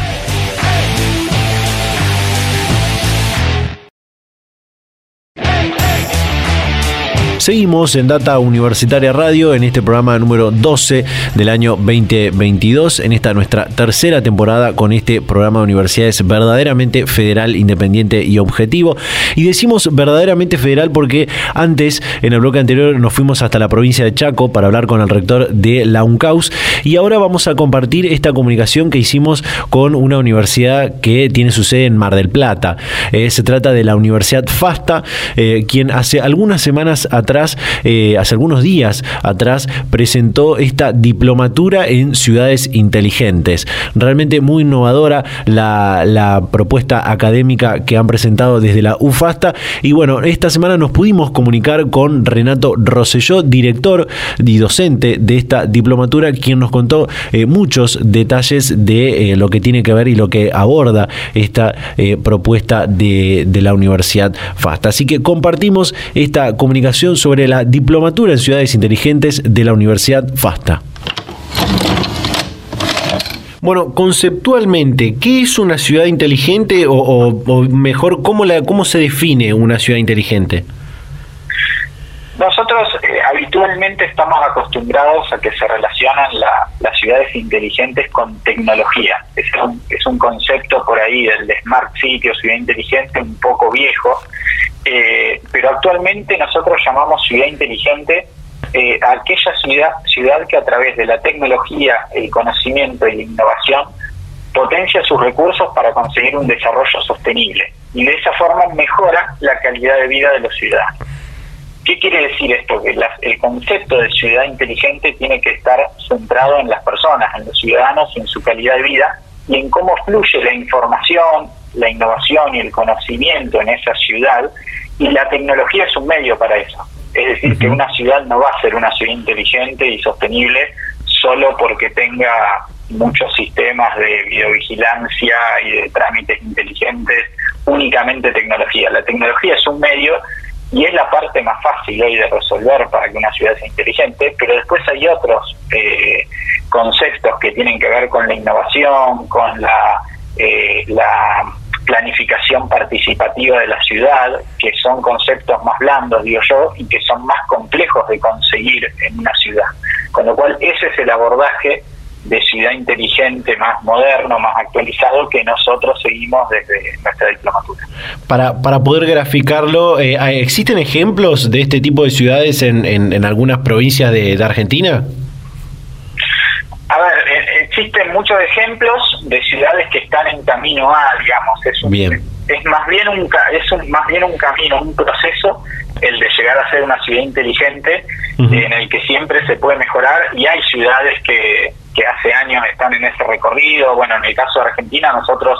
Seguimos en Data Universitaria Radio en este programa número 12 del año 2022, en esta nuestra tercera temporada con este programa de universidades verdaderamente federal, independiente y objetivo. Y decimos verdaderamente federal porque antes, en el bloque anterior, nos fuimos hasta la provincia de Chaco para hablar con el rector de la UNCAUS y ahora vamos a compartir esta comunicación que hicimos con una universidad que tiene su sede en Mar del Plata. Eh, se trata de la Universidad FASTA, eh, quien hace algunas semanas atrás eh, hace algunos días atrás, presentó esta diplomatura en ciudades inteligentes. Realmente muy innovadora la, propuesta académica que han presentado desde la UFASTA. Y bueno, esta semana nos pudimos comunicar con Renato Rosselló, director y docente de esta diplomatura, quien nos contó eh, muchos detalles de eh, lo que tiene que ver y lo que aborda esta propuesta de, de la Universidad FASTA. Así que compartimos esta comunicación sobre la diplomatura en ciudades inteligentes de la Universidad FASTA. Bueno, conceptualmente, ¿qué es una ciudad inteligente o, mejor, ¿cómo, la, cómo se define una ciudad inteligente? Nosotros eh, habitualmente estamos acostumbrados a que se relacionan las ciudades inteligentes con tecnología. Es un, es un concepto por ahí del Smart City o ciudad inteligente un poco viejo, eh, pero actualmente nosotros llamamos ciudad inteligente eh, a aquella ciudad, ciudad que a través de la tecnología, el conocimiento y la innovación potencia sus recursos para conseguir un desarrollo sostenible y de esa forma mejora la calidad de vida de los ciudadanos. ¿Qué quiere decir esto? Que el concepto de ciudad inteligente tiene que estar centrado en las personas, en los ciudadanos en su calidad de vida y en cómo fluye la información, la innovación y el conocimiento en esa ciudad y la tecnología es un medio para eso. Es decir, que una ciudad no va a ser una ciudad inteligente y sostenible solo porque tenga muchos sistemas de videovigilancia y de trámites inteligentes, únicamente tecnología. La tecnología es un medio y es la parte más fácil hoy de resolver para que una ciudad sea inteligente, pero después hay otros eh, conceptos que tienen que ver con la innovación, con la, eh, la planificación participativa de la ciudad, que son conceptos más blandos, digo yo, y que son más complejos de conseguir en una ciudad. Con lo cual, ese es el abordaje de ciudad inteligente, más moderno, más actualizado que nosotros seguimos desde nuestra diplomatura. Para, para poder graficarlo, eh, ¿existen ejemplos de este tipo de ciudades en, en, algunas provincias de, Argentina? A ver, existen muchos ejemplos de ciudades que están en camino a, digamos, es un, bien. es más bien un es un, más bien un camino, un proceso el de llegar a ser una ciudad inteligente en el que siempre se puede mejorar y hay ciudades que que hace años están en ese recorrido. Bueno, en el caso de Argentina, nosotros,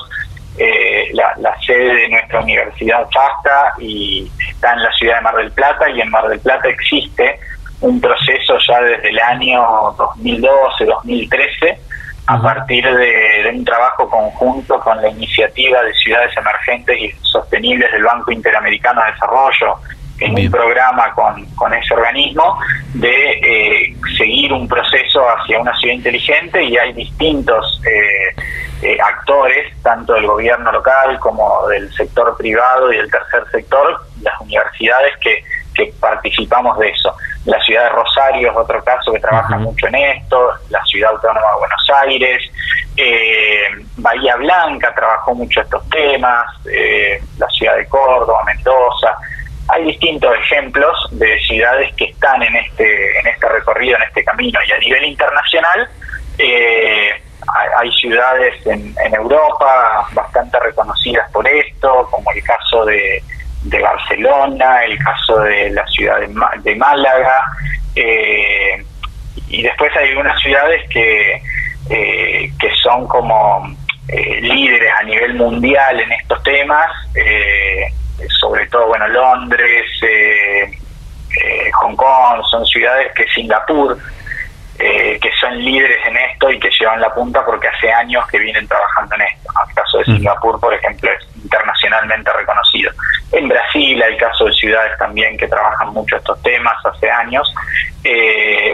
eh, la, sede de nuestra universidad FASTA y está en la ciudad de Mar del Plata y en Mar del Plata existe un proceso ya desde el año 2012, 2013, a partir de, un trabajo conjunto con la iniciativa de ciudades emergentes y sostenibles del Banco Interamericano de Desarrollo, en un programa con, con ese organismo de eh, seguir un proceso hacia una ciudad inteligente y hay distintos eh, eh, actores, tanto del gobierno local como del sector privado y del tercer sector, las universidades que, que participamos de eso. La ciudad de Rosario es otro caso que trabaja mucho en esto, la ciudad autónoma de Buenos Aires, Bahía Blanca trabajó mucho estos temas, la ciudad de Córdoba, Mendoza hay distintos ejemplos de ciudades que están en este en este recorrido, en este camino. Y a nivel internacional, eh, hay, ciudades en, Europa bastante reconocidas por esto, como el caso de, Barcelona, el caso de la ciudad de, Málaga. Eh, y después hay algunas ciudades que, eh, que son como líderes a nivel mundial en estos temas sobre todo, bueno, Londres, eh, eh, Hong Kong, son ciudades que Singapur, eh, que son líderes en esto y que llevan la punta porque hace años que vienen trabajando en esto. El caso de Singapur, por ejemplo, es internacionalmente reconocido. En Brasil hay casos de ciudades también que trabajan mucho estos temas hace años.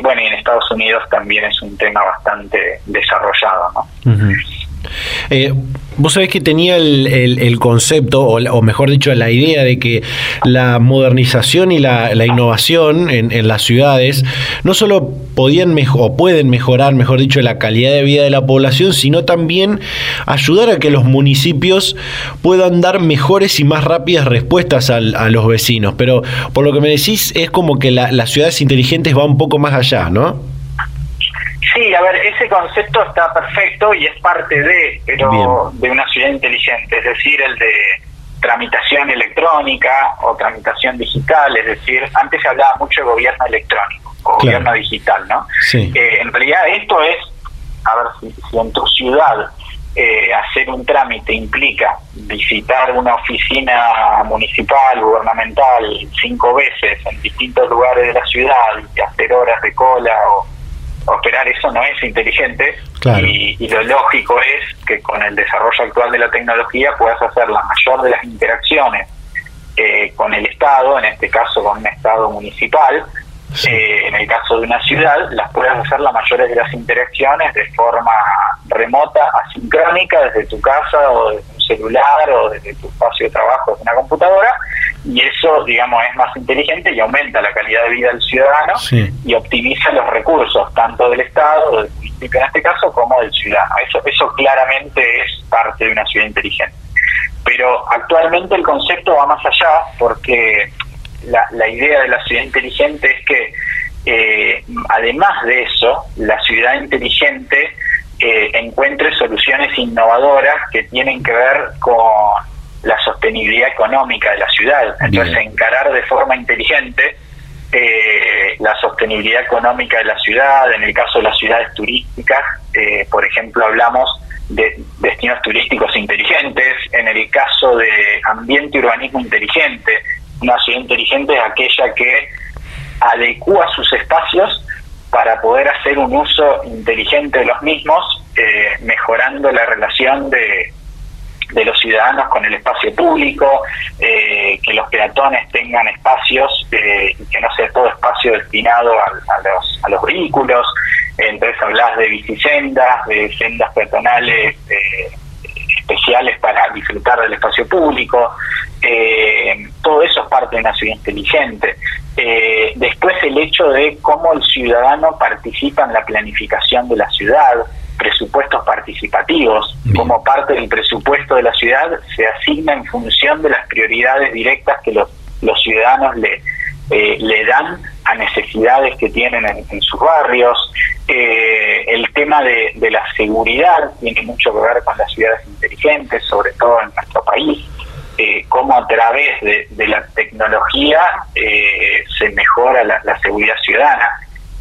bueno, y en Estados Unidos también es un tema bastante desarrollado. ¿no? Eh, vos sabés que tenía el, concepto, o, mejor dicho, la idea de que la modernización y la, innovación en, las ciudades no solo podían o pueden mejorar, mejor dicho, la calidad de vida de la población, sino también ayudar a que los municipios puedan dar mejores y más rápidas respuestas a los vecinos. Pero por lo que me decís, es como que las ciudades inteligentes van un poco más allá, ¿no? Sí, a ver, ese concepto está perfecto y es parte de, pero de una ciudad inteligente, es decir, el de tramitación electrónica o tramitación digital, es decir, antes se hablaba mucho de gobierno electrónico o gobierno digital, ¿no? Sí. Eh, en realidad esto es, a ver, si, en tu ciudad eh, hacer un trámite implica visitar una oficina municipal, gubernamental, cinco veces en distintos lugares de la ciudad y hacer horas de cola o operar eso no es inteligente y, lo lógico es que con el desarrollo actual de la tecnología puedas hacer la mayor de las interacciones eh, con el Estado, en este caso con un Estado municipal, eh, en el caso de una ciudad, las puedas hacer la mayor de las interacciones de forma remota, asincrónica, desde tu casa o desde celular o desde tu espacio de trabajo, desde una computadora, y eso, digamos, es más inteligente y aumenta la calidad de vida del ciudadano y optimiza los recursos, tanto del Estado, del municipio en este caso, como del ciudadano. Eso, eso claramente es parte de una ciudad inteligente. Pero actualmente el concepto va más allá porque la, la idea de la ciudad inteligente es que, eh, además de eso, la ciudad inteligente eh, encuentre soluciones innovadoras que tienen que ver con la sostenibilidad económica de la ciudad. Entonces, encarar de forma inteligente eh, la sostenibilidad económica de la ciudad, en el caso de las ciudades turísticas, eh, por ejemplo, hablamos de destinos turísticos inteligentes, en el caso de ambiente y urbanismo inteligente, una ciudad inteligente es aquella que adecua sus espacios para poder hacer un uso inteligente de los mismos, eh, mejorando la relación de, de los ciudadanos con el espacio público, eh, que los peatones tengan espacios eh, que no sea todo espacio destinado a, los, a los vehículos. Entonces hablas de bicisendas, de sendas peatonales eh, especiales para disfrutar del espacio público. Todo eso es parte de una ciudad inteligente. después el hecho de cómo el ciudadano participa en la planificación de la ciudad, presupuestos participativos. Como parte del presupuesto de la ciudad se asigna en función de las prioridades directas que los, los ciudadanos le, eh, le dan a necesidades que tienen en, sus barrios. Eh, el tema de, de, la seguridad tiene mucho que ver con las ciudades inteligentes, sobre todo en nuestro país. Eh, cómo a través de, la tecnología eh, se mejora la, la seguridad ciudadana.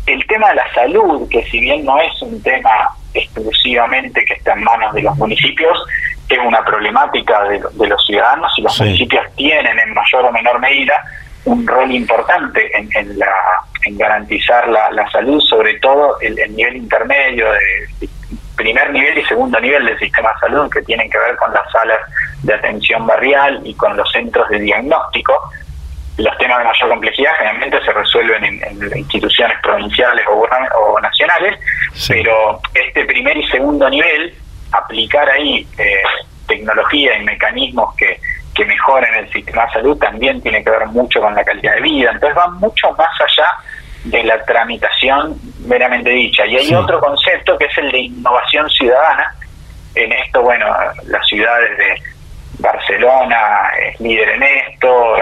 El tema de la salud, que si bien no es un tema exclusivamente que está en manos de los municipios, es una problemática de, los ciudadanos y los municipios tienen en mayor o menor medida un rol importante en, en, la, en garantizar la, salud, sobre todo el, el, nivel intermedio, de primer nivel y segundo nivel del sistema de salud, que tienen que ver con las salas de atención barrial y con los centros de diagnóstico, los temas de mayor complejidad generalmente se resuelven en, instituciones provinciales o, nacionales, pero este primer y segundo nivel, aplicar ahí eh, tecnología y mecanismos que, que mejoren el sistema de salud también tiene que ver mucho con la calidad de vida. Entonces va mucho más allá de la tramitación meramente dicha. Y hay otro concepto que es el de innovación ciudadana. En esto, bueno, las ciudades de Barcelona es líder en esto,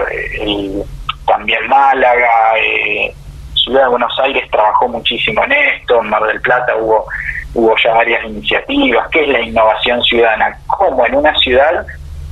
y también Málaga, eh, Ciudad de Buenos Aires trabajó muchísimo en esto, en Mar del Plata hubo, hubo ya varias iniciativas. ¿Qué es la innovación ciudadana? ¿Cómo en una ciudad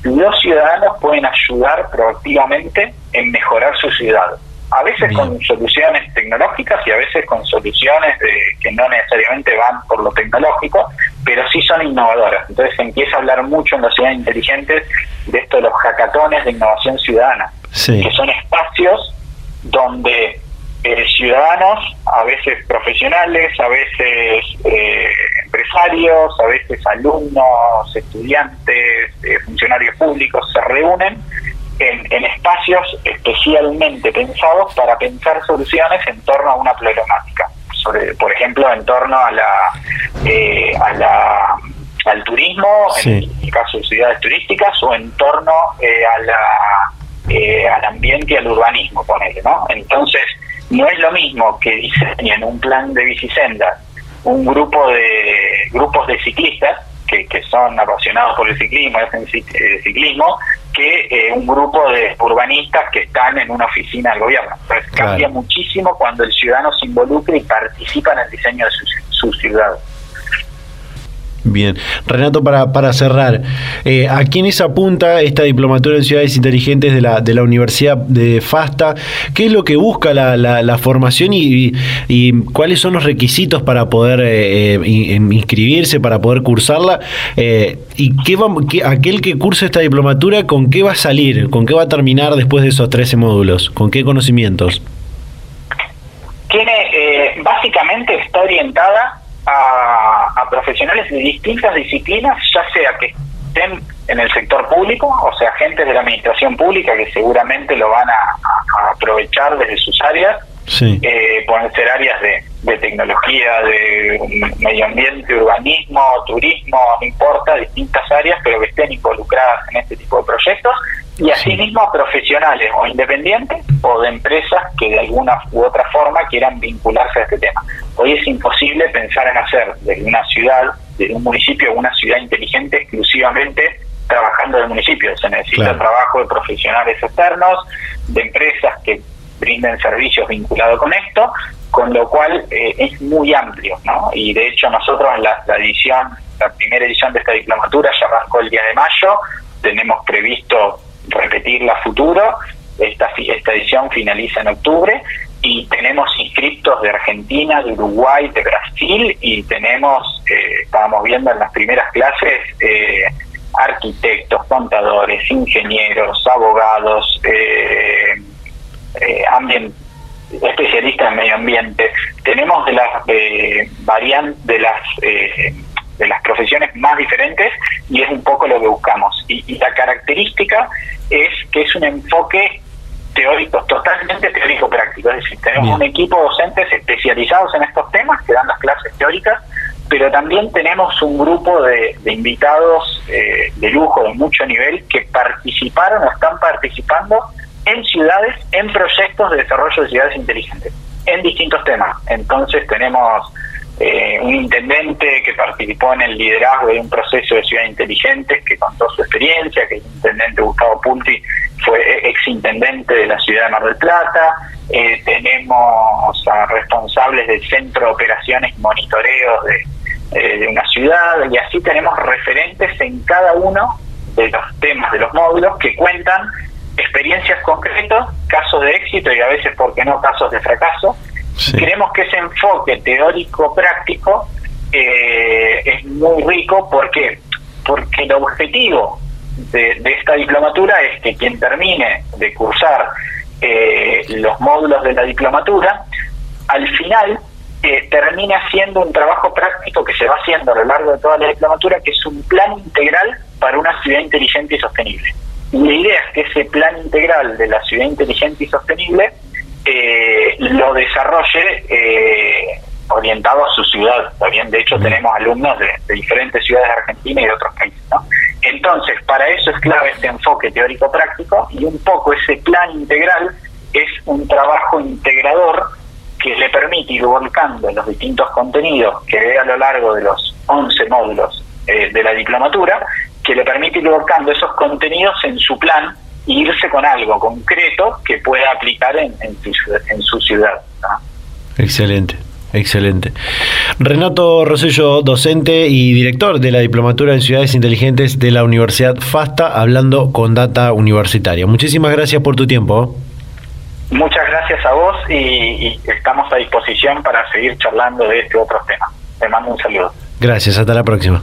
los ciudadanos pueden ayudar proactivamente en mejorar su ciudad? A veces con soluciones tecnológicas y a veces con soluciones de, que no necesariamente van por lo tecnológico, pero sí son innovadoras. Entonces se empieza a hablar mucho en las ciudades inteligentes de esto de los hackatones de innovación ciudadana, que son espacios donde eh, ciudadanos, a veces profesionales, a veces eh, empresarios, a veces alumnos, estudiantes, eh, funcionarios públicos, se reúnen en, espacios especialmente pensados para pensar soluciones en torno a una problemática. Sobre, por ejemplo, en torno a la, eh, a la al turismo, en el caso de ciudades turísticas, o en torno eh, a la, eh, al ambiente y al urbanismo, ponele, ¿no? Entonces, no es lo mismo que diseñen un plan de bicisendas un grupo de grupos de ciclistas que, que son apasionados por el ciclismo, hacen ciclismo, que eh, un grupo de urbanistas que están en una oficina del gobierno. Entonces cambia muchísimo cuando el ciudadano se involucra y participa en el diseño de su, ciudad. Bien, Renato, para, para cerrar, eh, ¿a quiénes apunta esta diplomatura en ciudades inteligentes de la, de la Universidad de FASTA? ¿Qué es lo que busca la, la, formación y, y, cuáles son los requisitos para poder eh, eh inscribirse, para poder cursarla? Eh, ¿Y qué va, aquel que curse esta diplomatura, con qué va a salir? ¿Con qué va a terminar después de esos 13 módulos? ¿Con qué conocimientos? Tiene, eh, básicamente está orientada a, profesionales de distintas disciplinas, ya sea que estén en el sector público, o sea, agentes de la administración pública que seguramente lo van a, aprovechar desde sus áreas, eh, pueden ser áreas de, de, tecnología, de medio ambiente, urbanismo, turismo, no importa, distintas áreas, pero que estén involucradas en este tipo de proyectos, y asimismo a profesionales o independientes o de empresas que de alguna u otra forma quieran vincularse a este tema. Hoy es imposible pensar en hacer de una ciudad, de un municipio, una ciudad inteligente exclusivamente trabajando del municipio. Se necesita trabajo de profesionales externos, de empresas que brinden servicios vinculados con esto, con lo cual eh, es muy amplio, ¿no? Y de hecho nosotros en la, la edición, la primera edición de esta diplomatura ya arrancó el día de mayo, tenemos previsto repetirla futuro. Esta, esta edición finaliza en octubre y tenemos inscriptos de Argentina, de Uruguay, de Brasil y tenemos, eh, estábamos viendo en las primeras clases, eh, arquitectos, contadores, ingenieros, abogados, eh, especialistas en medio ambiente. Tenemos de las variantes de las de las profesiones más diferentes y es un poco lo que buscamos. y la característica es que es un enfoque teóricos, totalmente teórico-práctico. Es decir, tenemos un equipo de docentes especializados en estos temas que dan las clases teóricas, pero también tenemos un grupo de, invitados eh, de lujo, de mucho nivel, que participaron o están participando en ciudades, en proyectos de desarrollo de ciudades inteligentes, en distintos temas. Entonces tenemos eh, un intendente que participó en el liderazgo de un proceso de ciudades inteligentes, que contó su experiencia, que el intendente Gustavo Punti fue ex intendente de la ciudad de Mar del Plata, eh, tenemos a responsables del centro de operaciones y monitoreos de, eh, de una ciudad, y así tenemos referentes en cada uno de los temas de los módulos que cuentan experiencias concretas, casos de éxito y a veces, ¿por qué no?, casos de fracaso, Creemos que ese enfoque teórico-práctico eh, es muy rico. ¿Por Porque el objetivo de, esta diplomatura es que quien termine de cursar eh, los módulos de la diplomatura, al final eh, termine haciendo un trabajo práctico que se va haciendo a lo largo de toda la diplomatura, que es un plan integral para una ciudad inteligente y sostenible. Y la idea es que ese plan integral de la ciudad inteligente y sostenible eh, lo desarrolle eh, orientado a su ciudad. También, de hecho, tenemos alumnos de, diferentes ciudades de Argentina y de otros países. Entonces, para eso es clave este enfoque teórico-práctico y un poco ese plan integral es un trabajo integrador que le permite ir volcando los distintos contenidos que ve a lo largo de los 11 módulos eh, de la diplomatura, que le permite ir volcando esos contenidos en su plan irse con algo concreto que pueda aplicar en, su, ciudad. Excelente. Excelente. Renato Rosello, docente y director de la Diplomatura en Ciudades Inteligentes de la Universidad FASTA, hablando con Data Universitaria. Muchísimas gracias por tu tiempo. Muchas gracias a vos y, y estamos a disposición para seguir charlando de este otro tema. Te mando un saludo. Gracias, hasta la próxima.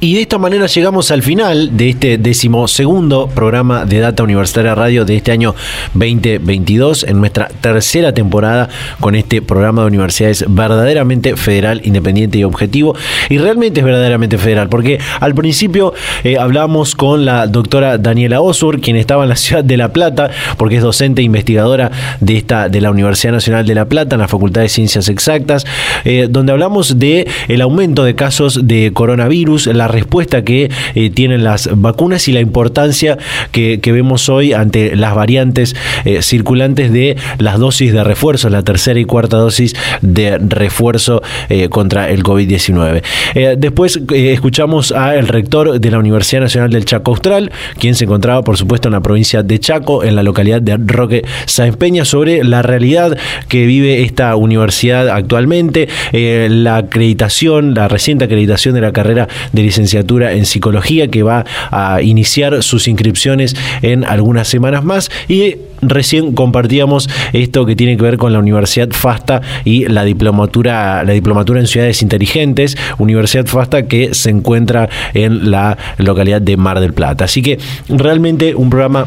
Y de esta manera llegamos al final de este decimosegundo programa de Data Universitaria Radio de este año 2022, en nuestra tercera temporada con este programa de universidades verdaderamente federal, independiente y objetivo. Y realmente es verdaderamente federal, porque al principio eh, hablamos con la doctora Daniela Osur, quien estaba en la ciudad de La Plata, porque es docente e investigadora de, esta, de la Universidad Nacional de La Plata, en la Facultad de Ciencias Exactas, eh, donde hablamos de aumento de casos de coronavirus, la respuesta que eh, tienen las vacunas y la importancia que, vemos hoy ante las variantes eh, circulantes de las dosis de refuerzo, la tercera y cuarta dosis de refuerzo eh, contra el COVID-19. después escuchamos al rector de la Universidad Nacional del Chaco Austral, quien se encontraba, por supuesto, en la provincia de Chaco, en la localidad de Roque Sáenz Peña, sobre la realidad que vive esta universidad actualmente, la acreditación, la reciente acreditación de la carrera de licenciatura en psicología que va a iniciar sus inscripciones en algunas semanas más y recién compartíamos esto que tiene que ver con la Universidad FASTA y la diplomatura, la diplomatura en ciudades inteligentes, Universidad FASTA que se encuentra en la localidad de Mar del Plata. Así que realmente un programa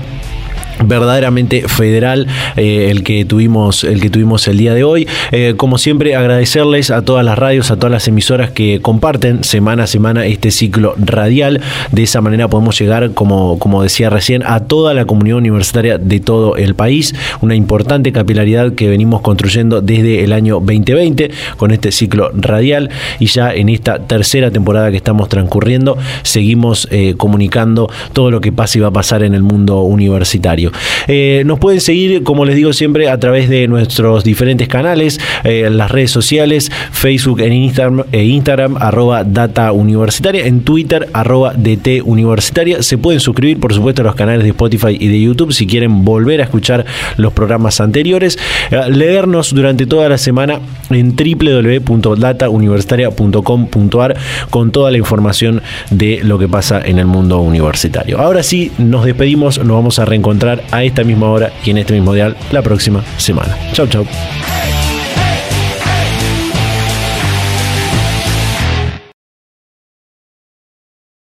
verdaderamente federal eh, el que tuvimos el que tuvimos el día de hoy. Eh, como siempre agradecerles a todas las radios a todas las emisoras que comparten semana a semana este ciclo radial. De esa manera podemos llegar como como decía recién a toda la comunidad universitaria de todo el país. Una importante capilaridad que venimos construyendo desde el año 2020 con este ciclo radial. Y ya en esta tercera temporada que estamos transcurriendo seguimos eh, comunicando todo lo que pasa y va a pasar en el mundo universitario Eh, nos pueden seguir, como les digo siempre, a través de nuestros diferentes canales, eh, las redes sociales, Facebook en Instagram, e Instagram arroba Data Universitaria, en Twitter, arroba DT Universitaria. Se pueden suscribir, por supuesto, a los canales de Spotify y de YouTube si quieren volver a escuchar los programas anteriores. Eh, leernos durante toda la semana en www.datauniversitaria.com.ar con toda la información de lo que pasa en el mundo universitario. Ahora sí, nos despedimos, nos vamos a reencontrar a esta misma hora y en este mismo dial la próxima semana. Chau, chau.